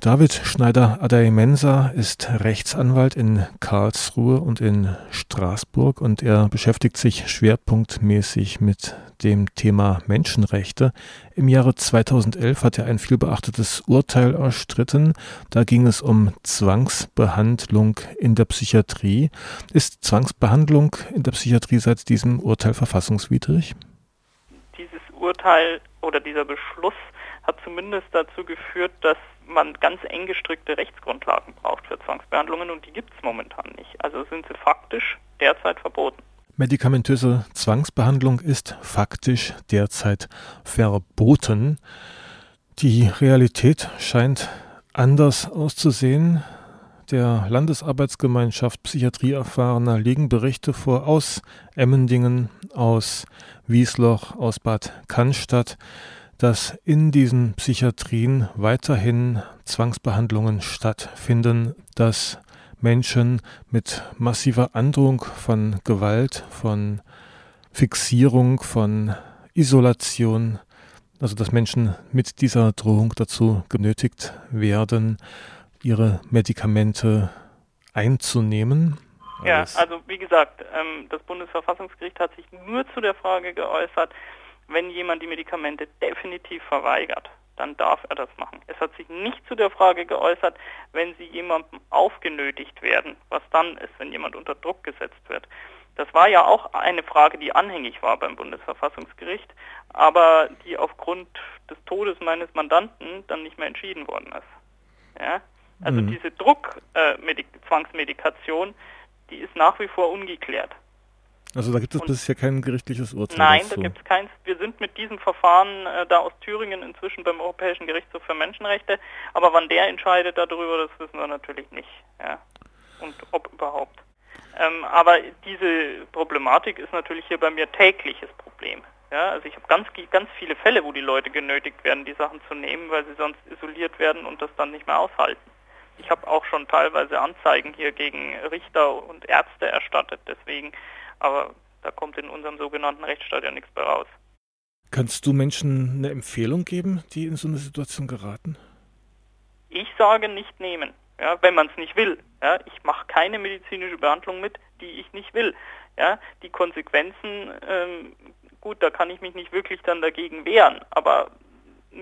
David Schneider-Adey-Mensa ist Rechtsanwalt in Karlsruhe und in Straßburg und er beschäftigt sich schwerpunktmäßig mit dem Thema Menschenrechte. Im Jahre 2011 hat er ein vielbeachtetes Urteil erstritten. Da ging es um Zwangsbehandlung in der Psychiatrie. Ist Zwangsbehandlung in der Psychiatrie seit diesem Urteil verfassungswidrig? Dieses Urteil oder dieser Beschluss hat zumindest dazu geführt, dass man ganz eng gestrickte Rechtsgrundlagen braucht für Zwangsbehandlungen und die gibt es momentan nicht. Also sind sie faktisch derzeit verboten. Medikamentöse Zwangsbehandlung ist faktisch derzeit verboten. Die Realität scheint anders auszusehen. Der Landesarbeitsgemeinschaft Psychiatrie erfahrener liegen Berichte vor aus Emmendingen, aus Wiesloch, aus Bad Cannstatt dass in diesen Psychiatrien weiterhin Zwangsbehandlungen stattfinden, dass Menschen mit massiver Androhung von Gewalt, von Fixierung, von Isolation, also dass Menschen mit dieser Drohung dazu genötigt werden, ihre Medikamente einzunehmen. Ja, also wie gesagt, ähm, das Bundesverfassungsgericht hat sich nur zu der Frage geäußert, wenn jemand die Medikamente definitiv verweigert, dann darf er das machen. Es hat sich nicht zu der Frage geäußert, wenn sie jemandem aufgenötigt werden, was dann ist, wenn jemand unter Druck gesetzt wird. Das war ja auch eine Frage, die anhängig war beim Bundesverfassungsgericht, aber die aufgrund des Todes meines Mandanten dann nicht mehr entschieden worden ist. Ja? Also mhm. diese Druckzwangsmedikation, äh, die ist nach wie vor ungeklärt. Also da gibt es bisher kein gerichtliches Urteil. Nein, dazu. da gibt es keins. Wir sind mit diesem Verfahren äh, da aus Thüringen inzwischen beim Europäischen Gerichtshof für Menschenrechte. Aber wann der entscheidet darüber, das wissen wir natürlich nicht. Ja. Und ob überhaupt. Ähm, aber diese Problematik ist natürlich hier bei mir tägliches Problem. Ja, also ich habe ganz, ganz viele Fälle, wo die Leute genötigt werden, die Sachen zu nehmen, weil sie sonst isoliert werden und das dann nicht mehr aushalten. Ich habe auch schon teilweise Anzeigen hier gegen Richter und Ärzte erstattet, deswegen aber da kommt in unserem sogenannten Rechtsstaat ja nichts bei raus. Kannst du Menschen eine Empfehlung geben, die in so eine Situation geraten? Ich sage nicht nehmen, ja, wenn man es nicht will. Ja. Ich mache keine medizinische Behandlung mit, die ich nicht will. Ja. Die Konsequenzen, ähm, gut, da kann ich mich nicht wirklich dann dagegen wehren, aber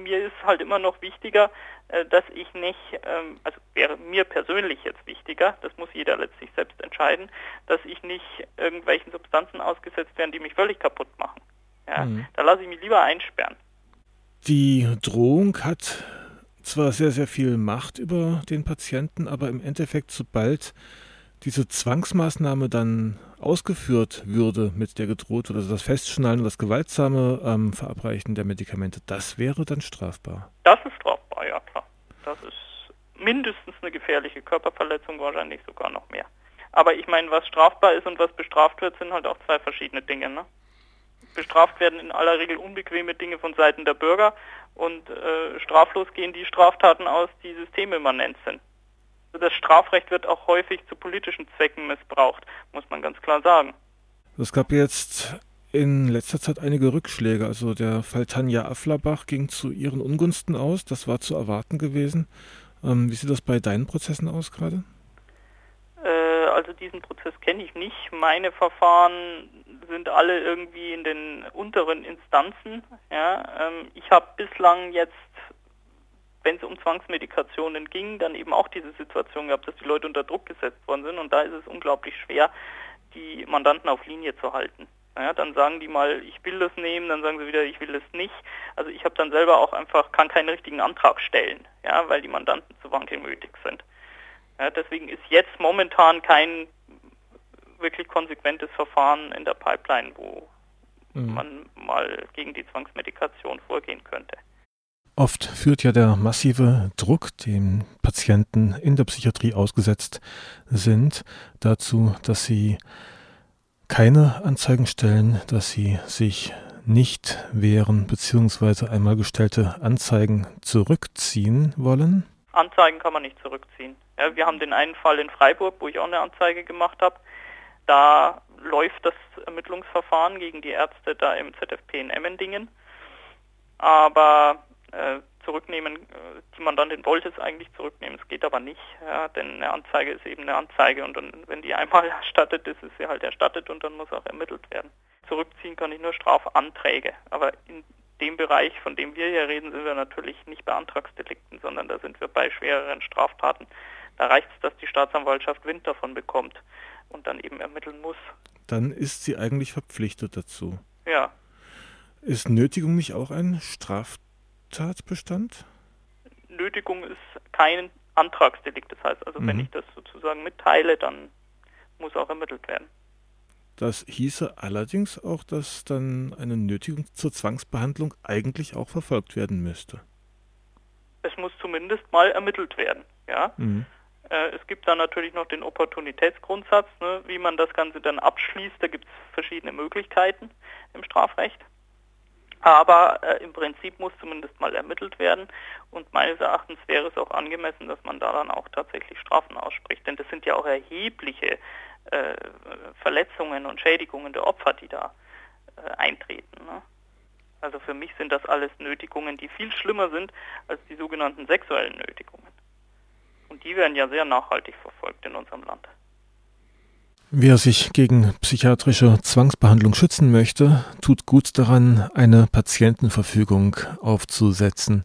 mir ist halt immer noch wichtiger, äh, dass ich nicht, ähm, also wäre mir persönlich jetzt wichtiger, das muss jeder letztlich selbst entscheiden, dass ich nicht irgendwelchen Substanzen ausgesetzt werde, die mich völlig kaputt machen. Ja, mhm. Da lasse ich mich lieber einsperren. Die Drohung hat zwar sehr, sehr viel Macht über den Patienten, aber im Endeffekt, sobald diese Zwangsmaßnahme dann ausgeführt würde, mit der gedroht wird, also das Festschnallen und das gewaltsame ähm, Verabreichen der Medikamente, das wäre dann strafbar. Das ist strafbar, ja klar. Das ist mindestens eine gefährliche Körperverletzung, wahrscheinlich sogar noch mehr. Aber ich meine, was strafbar ist und was bestraft wird, sind halt auch zwei verschiedene Dinge. Ne? Bestraft werden in aller Regel unbequeme Dinge von Seiten der Bürger und äh, straflos gehen die Straftaten aus, die systemimmanent sind. Das Strafrecht wird auch häufig zu politischen Zwecken missbraucht, muss man ganz klar sagen. Es gab jetzt in letzter Zeit einige Rückschläge. Also der Fall Tanja Afflerbach ging zu ihren Ungunsten aus. Das war zu erwarten gewesen. Ähm, wie sieht das bei deinen Prozessen aus gerade? Äh, also diesen Prozess kenne ich nicht. Meine Verfahren sind alle irgendwie in den unteren Instanzen. Ja, ähm, ich habe bislang jetzt wenn es um Zwangsmedikationen ging, dann eben auch diese Situation gehabt, dass die Leute unter Druck gesetzt worden sind. Und da ist es unglaublich schwer, die Mandanten auf Linie zu halten. Ja, dann sagen die mal, ich will das nehmen, dann sagen sie wieder, ich will das nicht. Also ich habe dann selber auch einfach, kann keinen richtigen Antrag stellen, ja, weil die Mandanten zu wankelmütig sind. Ja, deswegen ist jetzt momentan kein wirklich konsequentes Verfahren in der Pipeline, wo mhm. man mal gegen die Zwangsmedikation vorgehen könnte. Oft führt ja der massive Druck, dem Patienten in der Psychiatrie ausgesetzt sind, dazu, dass sie keine Anzeigen stellen, dass sie sich nicht wehren bzw. einmal gestellte Anzeigen zurückziehen wollen? Anzeigen kann man nicht zurückziehen. Ja, wir haben den einen Fall in Freiburg, wo ich auch eine Anzeige gemacht habe. Da läuft das Ermittlungsverfahren gegen die Ärzte da im ZFP in Emmendingen. Aber äh, zurücknehmen, äh, die man dann den Voltes eigentlich zurücknehmen. Es geht aber nicht, ja, denn eine Anzeige ist eben eine Anzeige und dann, wenn die einmal erstattet ist, ist sie halt erstattet und dann muss auch ermittelt werden. Zurückziehen kann ich nur Strafanträge, aber in dem Bereich, von dem wir hier reden, sind wir natürlich nicht bei Antragsdelikten, sondern da sind wir bei schwereren Straftaten. Da reicht es, dass die Staatsanwaltschaft Wind davon bekommt und dann eben ermitteln muss. Dann ist sie eigentlich verpflichtet dazu. Ja. Ist Nötigung nicht auch ein Straftatbestand? Nötigung ist kein Antragsdelikt. Das heißt also, mhm. wenn ich das sozusagen mitteile, dann muss auch ermittelt werden. Das hieße allerdings auch, dass dann eine Nötigung zur Zwangsbehandlung eigentlich auch verfolgt werden müsste. Es muss zumindest mal ermittelt werden, ja. Mhm. Äh, es gibt dann natürlich noch den Opportunitätsgrundsatz, ne, wie man das Ganze dann abschließt. Da gibt es verschiedene Möglichkeiten im Strafrecht. Aber äh, im Prinzip muss zumindest mal ermittelt werden. Und meines Erachtens wäre es auch angemessen, dass man da dann auch tatsächlich Strafen ausspricht. Denn das sind ja auch erhebliche äh, Verletzungen und Schädigungen der Opfer, die da äh, eintreten. Ne? Also für mich sind das alles Nötigungen, die viel schlimmer sind als die sogenannten sexuellen Nötigungen. Und die werden ja sehr nachhaltig verfolgt in unserem Land. Wer sich gegen psychiatrische Zwangsbehandlung schützen möchte, tut gut daran, eine Patientenverfügung aufzusetzen.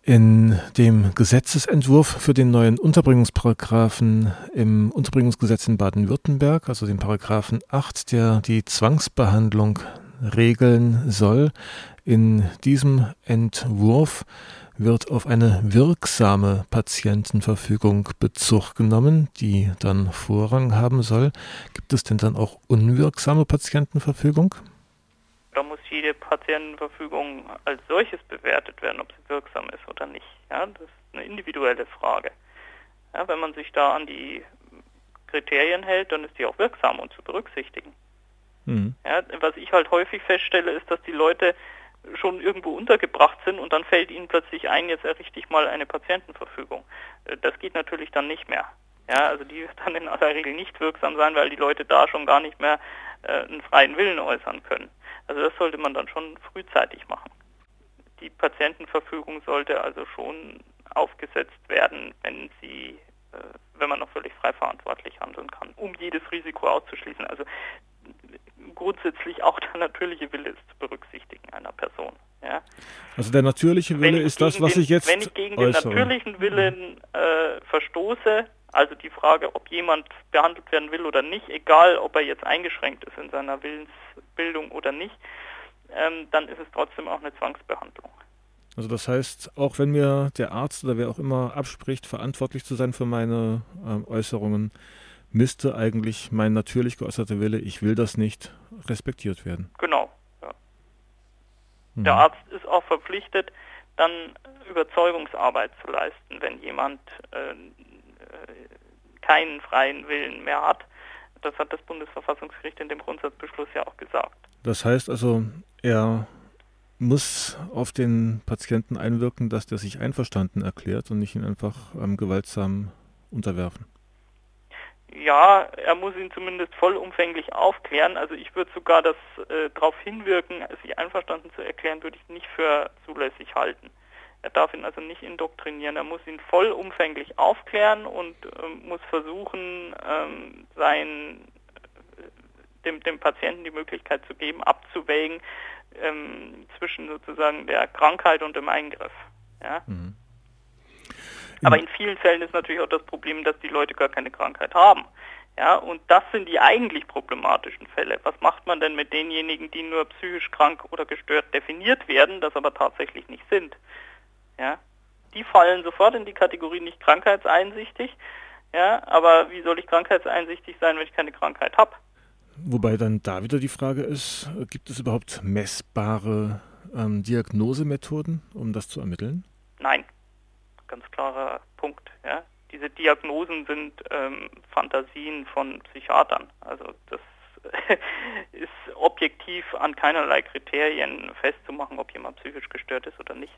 In dem Gesetzesentwurf für den neuen Unterbringungsparagraphen im Unterbringungsgesetz in Baden-Württemberg, also den Paragraphen 8, der die Zwangsbehandlung regeln soll, in diesem Entwurf wird auf eine wirksame Patientenverfügung Bezug genommen, die dann Vorrang haben soll. Gibt es denn dann auch unwirksame Patientenverfügung? Da muss jede Patientenverfügung als solches bewertet werden, ob sie wirksam ist oder nicht. Ja, das ist eine individuelle Frage. Ja, wenn man sich da an die Kriterien hält, dann ist die auch wirksam und zu berücksichtigen. Mhm. Ja, was ich halt häufig feststelle, ist, dass die Leute schon irgendwo untergebracht sind und dann fällt ihnen plötzlich ein, jetzt errichte ich mal eine Patientenverfügung. Äh, das geht natürlich dann nicht mehr. Ja, also die wird dann in aller Regel nicht wirksam sein, weil die Leute da schon gar nicht mehr äh, einen freien Willen äußern können. Also das sollte man dann schon frühzeitig machen. Die Patientenverfügung sollte also schon aufgesetzt werden, wenn sie, äh, wenn man noch völlig frei verantwortlich handeln kann, um jedes Risiko auszuschließen. Also grundsätzlich auch der natürliche Wille ist zu berücksichtigen einer Person. Ja. Also der natürliche Wille ist das, was den, ich jetzt. Wenn ich gegen äußere. den natürlichen Willen äh, verstoße, also die Frage, ob jemand behandelt werden will oder nicht, egal ob er jetzt eingeschränkt ist in seiner Willensbildung oder nicht, ähm, dann ist es trotzdem auch eine Zwangsbehandlung. Also das heißt, auch wenn mir der Arzt oder wer auch immer abspricht, verantwortlich zu sein für meine äh, Äußerungen, müsste eigentlich mein natürlich geäußerter Wille, ich will das nicht, respektiert werden. Genau. Ja. Mhm. Der Arzt ist auch verpflichtet, dann Überzeugungsarbeit zu leisten, wenn jemand äh, äh, keinen freien Willen mehr hat. Das hat das Bundesverfassungsgericht in dem Grundsatzbeschluss ja auch gesagt. Das heißt also, er muss auf den Patienten einwirken, dass der sich einverstanden erklärt und nicht ihn einfach ähm, gewaltsam unterwerfen ja, er muss ihn zumindest vollumfänglich aufklären. Also ich würde sogar das äh, darauf hinwirken, sich einverstanden zu erklären, würde ich nicht für zulässig halten. Er darf ihn also nicht indoktrinieren. Er muss ihn vollumfänglich aufklären und ähm, muss versuchen, ähm, sein, äh, dem, dem Patienten die Möglichkeit zu geben, abzuwägen ähm, zwischen sozusagen der Krankheit und dem Eingriff. Ja? Mhm. Aber in vielen Fällen ist natürlich auch das Problem, dass die Leute gar keine Krankheit haben. Ja, und das sind die eigentlich problematischen Fälle. Was macht man denn mit denjenigen, die nur psychisch krank oder gestört definiert werden, das aber tatsächlich nicht sind? Ja, die fallen sofort in die Kategorie nicht krankheitseinsichtig. Ja, aber wie soll ich krankheitseinsichtig sein, wenn ich keine Krankheit habe? Wobei dann da wieder die Frage ist, gibt es überhaupt messbare ähm, Diagnosemethoden, um das zu ermitteln? Nein ganz klarer Punkt. Ja. Diese Diagnosen sind ähm, Fantasien von Psychiatern. Also das ist objektiv an keinerlei Kriterien festzumachen, ob jemand psychisch gestört ist oder nicht.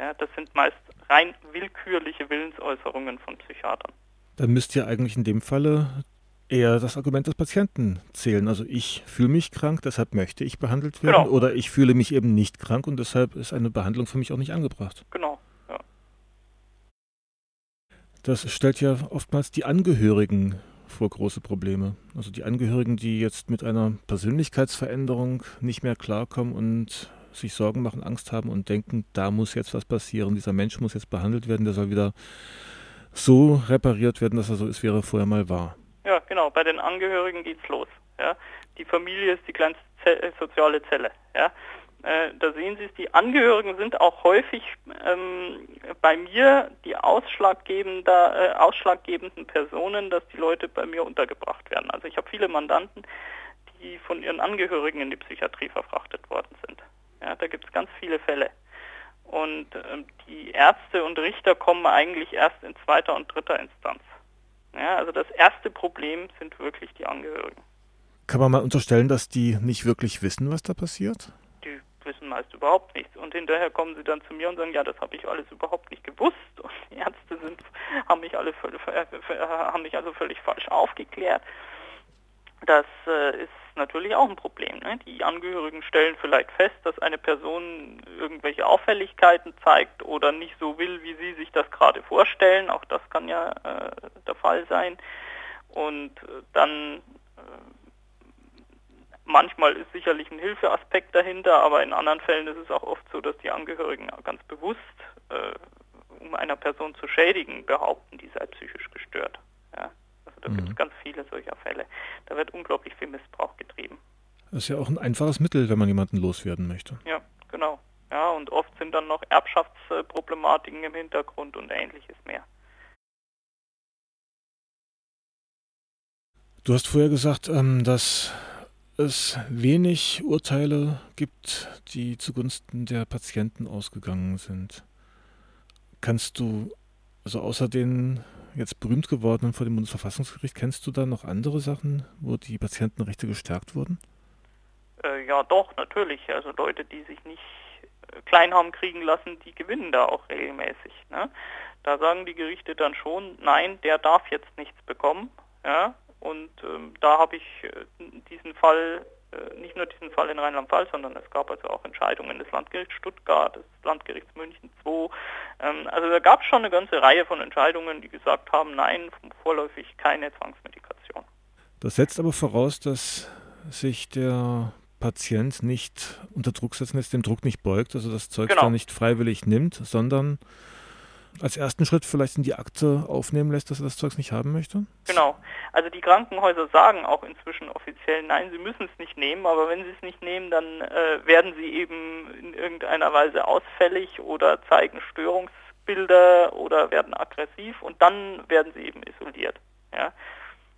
Ja, das sind meist rein willkürliche Willensäußerungen von Psychiatern. Dann müsste ja eigentlich in dem Falle eher das Argument des Patienten zählen. Also ich fühle mich krank, deshalb möchte ich behandelt werden. Genau. Oder ich fühle mich eben nicht krank und deshalb ist eine Behandlung für mich auch nicht angebracht. Genau. Das stellt ja oftmals die Angehörigen vor große Probleme. Also die Angehörigen, die jetzt mit einer Persönlichkeitsveränderung nicht mehr klarkommen und sich Sorgen machen, Angst haben und denken, da muss jetzt was passieren, dieser Mensch muss jetzt behandelt werden, der soll wieder so repariert werden, dass er so ist, wie er vorher mal war. Ja, genau. Bei den Angehörigen geht's los. Ja. Die Familie ist die kleinste Zelle, äh, soziale Zelle. Ja. Äh, da sehen Sie es, die Angehörigen sind auch häufig ähm, bei mir die ausschlaggebende, äh, ausschlaggebenden Personen, dass die Leute bei mir untergebracht werden. Also ich habe viele Mandanten, die von ihren Angehörigen in die Psychiatrie verfrachtet worden sind. Ja, da gibt es ganz viele Fälle. Und ähm, die Ärzte und Richter kommen eigentlich erst in zweiter und dritter Instanz. Ja, also das erste Problem sind wirklich die Angehörigen. Kann man mal unterstellen, dass die nicht wirklich wissen, was da passiert? Wissen meist überhaupt nichts. Und hinterher kommen sie dann zu mir und sagen, ja, das habe ich alles überhaupt nicht gewusst. Und die Ärzte sind, haben mich alle völlig, haben mich also völlig falsch aufgeklärt. Das äh, ist natürlich auch ein Problem. Ne? Die Angehörigen stellen vielleicht fest, dass eine Person irgendwelche Auffälligkeiten zeigt oder nicht so will, wie sie sich das gerade vorstellen. Auch das kann ja äh, der Fall sein. Und äh, dann äh, manchmal ist sicherlich ein Hilfeaspekt dahinter, aber in anderen Fällen ist es auch oft so, dass die Angehörigen ganz bewusst, äh, um einer Person zu schädigen, behaupten, die sei psychisch gestört. Ja? Da mhm. gibt es ganz viele solcher Fälle. Da wird unglaublich viel Missbrauch getrieben. Das ist ja auch ein einfaches Mittel, wenn man jemanden loswerden möchte. Ja, genau. Ja, und oft sind dann noch Erbschaftsproblematiken im Hintergrund und ähnliches mehr. Du hast vorher gesagt, ähm, dass es wenig Urteile gibt, die zugunsten der Patienten ausgegangen sind. Kannst du, also außer den jetzt berühmt geworden vor dem Bundesverfassungsgericht. Kennst du da noch andere Sachen, wo die Patientenrechte gestärkt wurden? Äh, ja, doch, natürlich. Also Leute, die sich nicht äh, klein haben kriegen lassen, die gewinnen da auch regelmäßig. Ne? Da sagen die Gerichte dann schon, nein, der darf jetzt nichts bekommen. Ja? Und ähm, da habe ich äh, diesen Fall äh, nicht nur diesen Fall in Rheinland-Pfalz, sondern es gab also auch Entscheidungen des Landgerichts Stuttgart, des Landgerichts München II. Ähm, also da gab es schon eine ganze Reihe von Entscheidungen, die gesagt haben, nein, vorläufig keine Zwangsmedikation. Das setzt aber voraus, dass sich der Patient nicht unter Druck setzen lässt, dem Druck nicht beugt, also das Zeug genau. dann nicht freiwillig nimmt, sondern als ersten Schritt vielleicht in die Akte aufnehmen lässt, dass er das Zeugs nicht haben möchte? Genau. Also die Krankenhäuser sagen auch inzwischen offiziell, nein, sie müssen es nicht nehmen, aber wenn sie es nicht nehmen, dann äh, werden sie eben in irgendeiner Weise ausfällig oder zeigen Störungsbilder oder werden aggressiv und dann werden sie eben isoliert. Ja.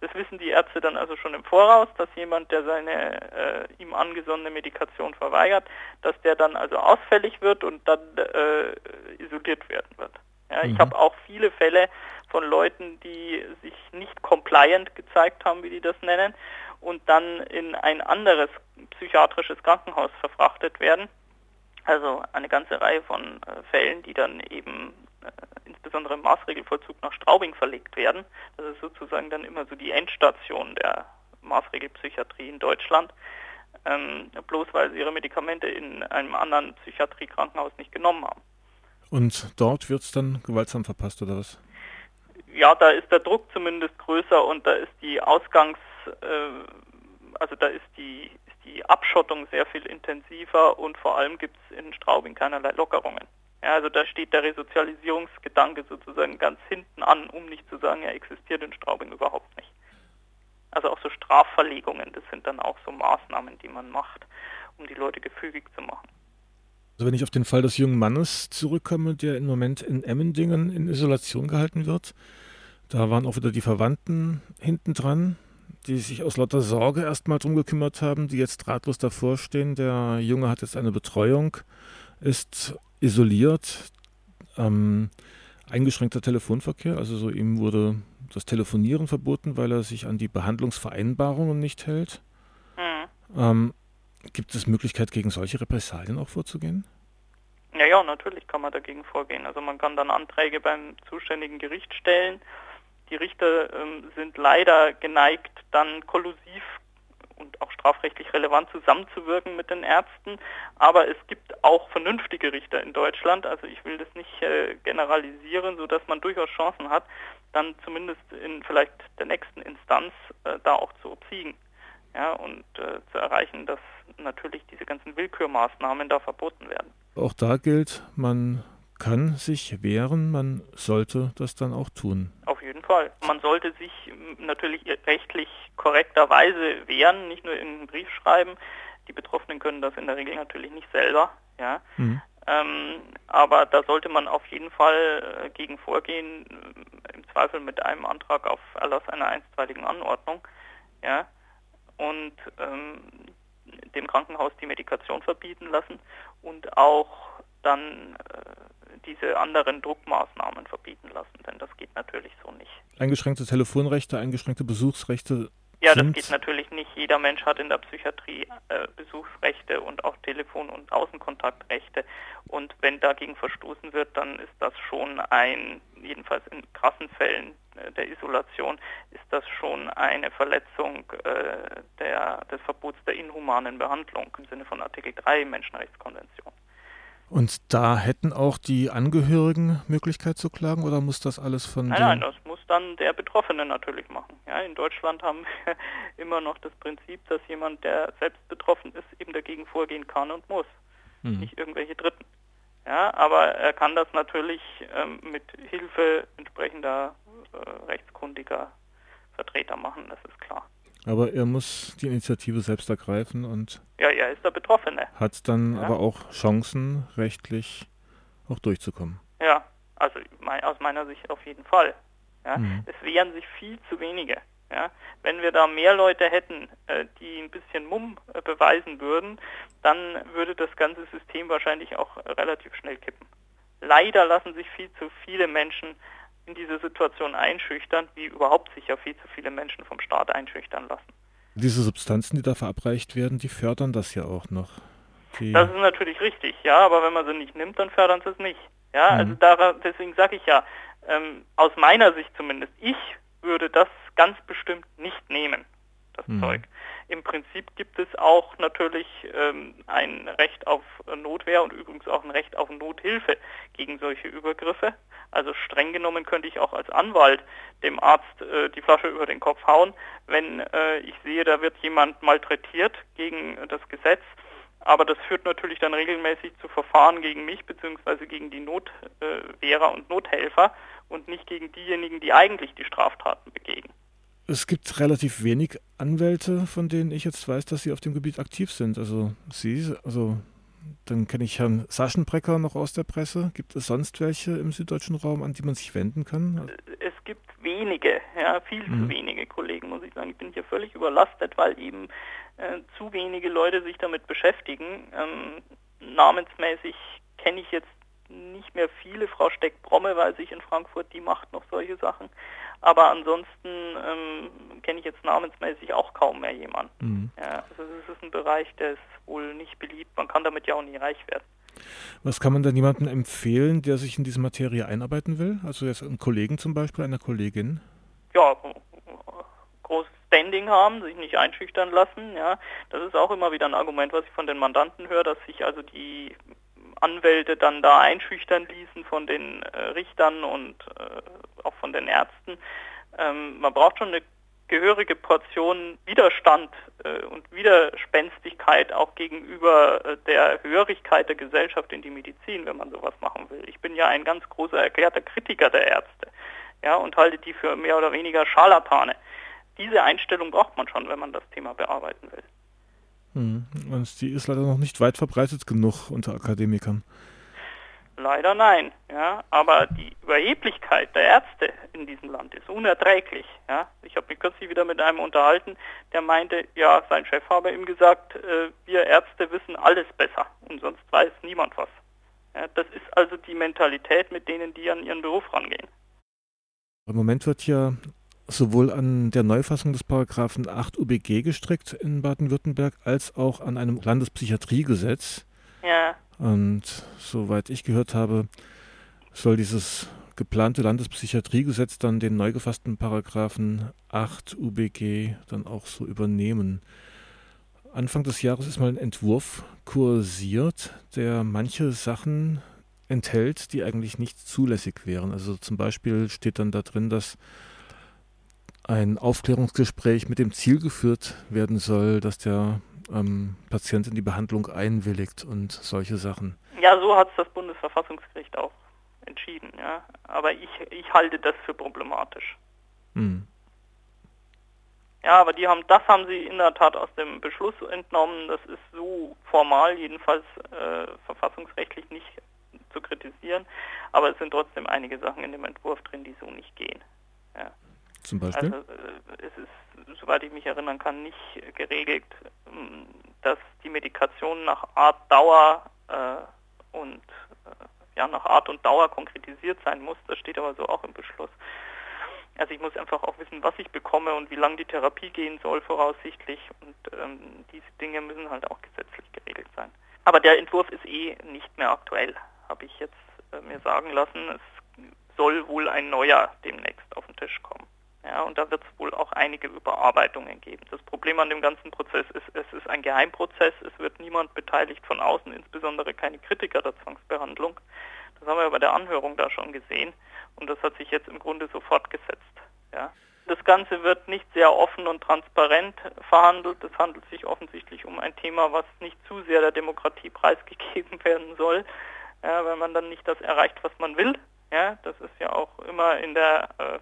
Das wissen die Ärzte dann also schon im Voraus, dass jemand, der seine äh, ihm angesonnene Medikation verweigert, dass der dann also ausfällig wird und dann äh, isoliert werden wird. Ja, mhm. Ich habe auch viele Fälle von Leuten, die sich nicht compliant gezeigt haben, wie die das nennen, und dann in ein anderes psychiatrisches Krankenhaus verfrachtet werden. Also eine ganze Reihe von äh, Fällen, die dann eben äh, insbesondere im Maßregelvollzug nach Straubing verlegt werden. Das ist sozusagen dann immer so die Endstation der Maßregelpsychiatrie in Deutschland. Ähm, bloß weil sie ihre Medikamente in einem anderen Psychiatriekrankenhaus nicht genommen haben. Und dort wird es dann gewaltsam verpasst oder was? Ja, da ist der Druck zumindest größer und da ist die Ausgangs, äh, also da ist die, ist die Abschottung sehr viel intensiver und vor allem gibt es in Straubing keinerlei Lockerungen. Ja, also da steht der Resozialisierungsgedanke sozusagen ganz hinten an, um nicht zu sagen, er existiert in Straubing überhaupt nicht. Also auch so Strafverlegungen, das sind dann auch so Maßnahmen, die man macht, um die Leute gefügig zu machen. Also wenn ich auf den Fall des jungen Mannes zurückkomme, der im Moment in Emmendingen in Isolation gehalten wird, da waren auch wieder die Verwandten hinten dran, die sich aus lauter Sorge erstmal drum gekümmert haben, die jetzt ratlos davor stehen. Der Junge hat jetzt eine Betreuung, ist isoliert, ähm, eingeschränkter Telefonverkehr, also so ihm wurde das Telefonieren verboten, weil er sich an die Behandlungsvereinbarungen nicht hält. Mhm. Ähm, Gibt es Möglichkeit, gegen solche Repressalien auch vorzugehen? Ja, ja, natürlich kann man dagegen vorgehen. Also man kann dann Anträge beim zuständigen Gericht stellen. die Richter ähm, sind leider geneigt, dann kollusiv und auch strafrechtlich relevant zusammenzuwirken mit den Ärzten. Aber es gibt auch vernünftige Richter in Deutschland. Also ich will das nicht äh, generalisieren, sodass man durchaus Chancen hat, dann zumindest in vielleicht der nächsten Instanz äh, da auch zu obsiegen. Ja, und äh, zu erreichen, dass natürlich diese ganzen Willkürmaßnahmen da verboten werden. Auch da gilt, man kann sich wehren, man sollte das dann auch tun. Auf jeden Fall. Man sollte sich natürlich rechtlich korrekterweise wehren, nicht nur in einen Brief schreiben. Die Betroffenen können das in der Regel natürlich nicht selber. Ja. Mhm. Ähm, aber da sollte man auf jeden Fall äh, gegen vorgehen, im Zweifel mit einem Antrag auf Erlass einer einstweiligen Anordnung. Ja. Und ähm, dem Krankenhaus die Medikation verbieten lassen und auch dann äh, diese anderen Druckmaßnahmen verbieten lassen, denn das geht natürlich so nicht. Eingeschränkte Telefonrechte, eingeschränkte Besuchsrechte. Ja, das geht natürlich nicht. Jeder Mensch hat in der Psychiatrie äh, Besuchsrechte und auch Telefon- und Außenkontaktrechte. Und wenn dagegen verstoßen wird, dann ist das schon ein, jedenfalls in krassen Fällen äh, der Isolation, ist das schon eine Verletzung äh, der, des Verbots der inhumanen Behandlung im Sinne von Artikel 3 Menschenrechtskonvention. Und da hätten auch die Angehörigen Möglichkeit zu klagen oder muss das alles von Nein, nein, das dann der Betroffene natürlich machen. Ja, in Deutschland haben wir immer noch das Prinzip, dass jemand, der selbst betroffen ist, eben dagegen vorgehen kann und muss. Mhm. Nicht irgendwelche Dritten. Ja, aber er kann das natürlich ähm, mit Hilfe entsprechender äh, rechtskundiger Vertreter machen, das ist klar. Aber er muss die Initiative selbst ergreifen und ja, er ist der Betroffene. Hat dann ja. aber auch Chancen, rechtlich auch durchzukommen. Ja, also aus meiner Sicht auf jeden Fall. Ja. Mhm. Es wehren sich viel zu wenige. Ja. Wenn wir da mehr Leute hätten, äh, die ein bisschen Mumm äh, beweisen würden, dann würde das ganze System wahrscheinlich auch relativ schnell kippen. Leider lassen sich viel zu viele Menschen in diese Situation einschüchtern, wie überhaupt sich ja viel zu viele Menschen vom Staat einschüchtern lassen. Diese Substanzen, die da verabreicht werden, die fördern das ja auch noch. Die das ist natürlich richtig, ja, aber wenn man sie nicht nimmt, dann fördern sie es nicht. Ja, mhm. also da, deswegen sage ich ja, ähm, aus meiner Sicht zumindest, ich würde das ganz bestimmt nicht nehmen, das mhm. Zeug. Im Prinzip gibt es auch natürlich ähm, ein Recht auf Notwehr und übrigens auch ein Recht auf Nothilfe gegen solche Übergriffe. Also streng genommen könnte ich auch als Anwalt dem Arzt äh, die Flasche über den Kopf hauen, wenn äh, ich sehe, da wird jemand malträtiert gegen das Gesetz. Aber das führt natürlich dann regelmäßig zu Verfahren gegen mich bzw. gegen die Notwehrer und Nothelfer und nicht gegen diejenigen, die eigentlich die Straftaten begehen. Es gibt relativ wenig Anwälte, von denen ich jetzt weiß, dass sie auf dem Gebiet aktiv sind. Also Sie, also dann kenne ich Herrn Saschenbrecker noch aus der Presse. Gibt es sonst welche im süddeutschen Raum, an die man sich wenden kann? Es gibt wenige, ja, viel mhm. zu wenige Kollegen, muss ich sagen. Ich bin hier völlig überlastet, weil eben äh, zu wenige Leute sich damit beschäftigen. Ähm, namensmäßig kenne ich jetzt nicht mehr viele. Frau Steck-Bromme weiß ich in Frankfurt, die macht noch solche Sachen. Aber ansonsten ähm, kenne ich jetzt namensmäßig auch kaum mehr jemanden. Mhm. Ja, also es ist ein Bereich, der ist wohl nicht beliebt. Man kann damit ja auch nie reich werden. Was kann man denn jemandem empfehlen, der sich in diese Materie einarbeiten will? Also jetzt einen Kollegen zum Beispiel, einer Kollegin? Ja, großes Standing haben, sich nicht einschüchtern lassen. Ja, das ist auch immer wieder ein Argument, was ich von den Mandanten höre, dass sich also die Anwälte dann da einschüchtern ließen von den äh, Richtern und äh, auch von den Ärzten. Ähm, man braucht schon eine gehörige Portion Widerstand äh, und Widerspenstigkeit auch gegenüber äh, der Hörigkeit der Gesellschaft in die Medizin, wenn man sowas machen will. Ich bin ja ein ganz großer erklärter Kritiker der Ärzte ja, und halte die für mehr oder weniger Scharlatane. Diese Einstellung braucht man schon, wenn man das Thema bearbeiten will. Hm. Und die ist leider noch nicht weit verbreitet genug unter Akademikern. Leider nein, ja, aber die Überheblichkeit der Ärzte in diesem Land ist unerträglich. Ja. Ich habe mich kürzlich wieder mit einem unterhalten, der meinte, ja, sein Chef habe ihm gesagt, äh, wir Ärzte wissen alles besser und sonst weiß niemand was. Ja, das ist also die Mentalität, mit denen die an ihren Beruf rangehen. Im Moment wird ja sowohl an der Neufassung des Paragraphen 8 UBG gestrickt in Baden-Württemberg als auch an einem Landespsychiatriegesetz. Ja. Und soweit ich gehört habe, soll dieses geplante Landespsychiatriegesetz dann den neu gefassten Paragraphen 8 UBG dann auch so übernehmen. Anfang des Jahres ist mal ein Entwurf kursiert, der manche Sachen enthält, die eigentlich nicht zulässig wären. Also zum Beispiel steht dann da drin, dass ein Aufklärungsgespräch mit dem Ziel geführt werden soll, dass der ähm, Patient in die Behandlung einwilligt und solche Sachen. Ja, so hat es das Bundesverfassungsgericht auch entschieden. Ja. Aber ich, ich halte das für problematisch. Hm. Ja, aber die haben, das haben sie in der Tat aus dem Beschluss entnommen. Das ist so formal jedenfalls äh, verfassungsrechtlich nicht zu kritisieren. Aber es sind trotzdem einige Sachen in dem Entwurf drin, die so nicht gehen. Ja. Zum Beispiel? Also äh, es ist, soweit ich mich erinnern kann, nicht geregelt, ähm, dass die Medikation nach Art, Dauer äh, und äh, ja nach Art und Dauer konkretisiert sein muss. Das steht aber so auch im Beschluss. Also ich muss einfach auch wissen, was ich bekomme und wie lange die Therapie gehen soll voraussichtlich. Und ähm, diese Dinge müssen halt auch gesetzlich geregelt sein. Aber der Entwurf ist eh nicht mehr aktuell, habe ich jetzt äh, mir sagen lassen. Es soll wohl ein neuer demnächst auf den Tisch kommen. Ja, und da wird es wohl auch einige Überarbeitungen geben. Das Problem an dem ganzen Prozess ist, es ist ein Geheimprozess, es wird niemand beteiligt von außen, insbesondere keine Kritiker der Zwangsbehandlung. Das haben wir bei der Anhörung da schon gesehen und das hat sich jetzt im Grunde so fortgesetzt. Ja. Das Ganze wird nicht sehr offen und transparent verhandelt. Es handelt sich offensichtlich um ein Thema, was nicht zu sehr der Demokratie preisgegeben werden soll, ja, weil man dann nicht das erreicht, was man will. Ja, das ist ja auch immer in der äh,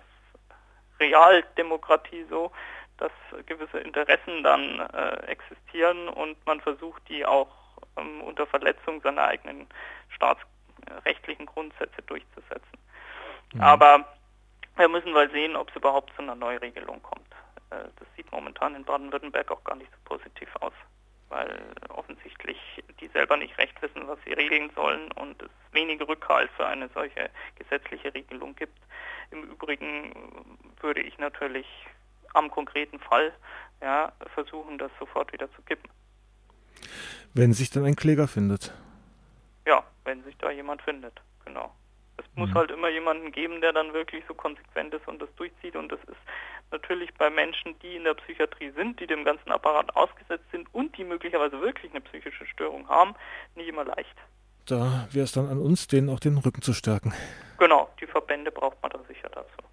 Realdemokratie so, dass gewisse Interessen dann äh, existieren und man versucht, die auch ähm, unter Verletzung seiner eigenen staatsrechtlichen Grundsätze durchzusetzen. Mhm. Aber wir müssen mal sehen, ob es überhaupt zu einer Neuregelung kommt. Äh, das sieht momentan in Baden-Württemberg auch gar nicht so positiv aus, weil offensichtlich die selber nicht recht wissen, was sie regeln sollen und es wenige Rückhalt für eine solche gesetzliche Regelung gibt. Im Übrigen würde ich natürlich am konkreten Fall ja, versuchen, das sofort wieder zu kippen. Wenn sich dann ein Kläger findet. Ja, wenn sich da jemand findet, genau. Es mhm. muss halt immer jemanden geben, der dann wirklich so konsequent ist und das durchzieht. Und das ist natürlich bei Menschen, die in der Psychiatrie sind, die dem ganzen Apparat ausgesetzt sind und die möglicherweise wirklich eine psychische Störung haben, nicht immer leicht da wäre es dann an uns, denen auch den Rücken zu stärken. Genau, die Verbände braucht man dann sicher dazu.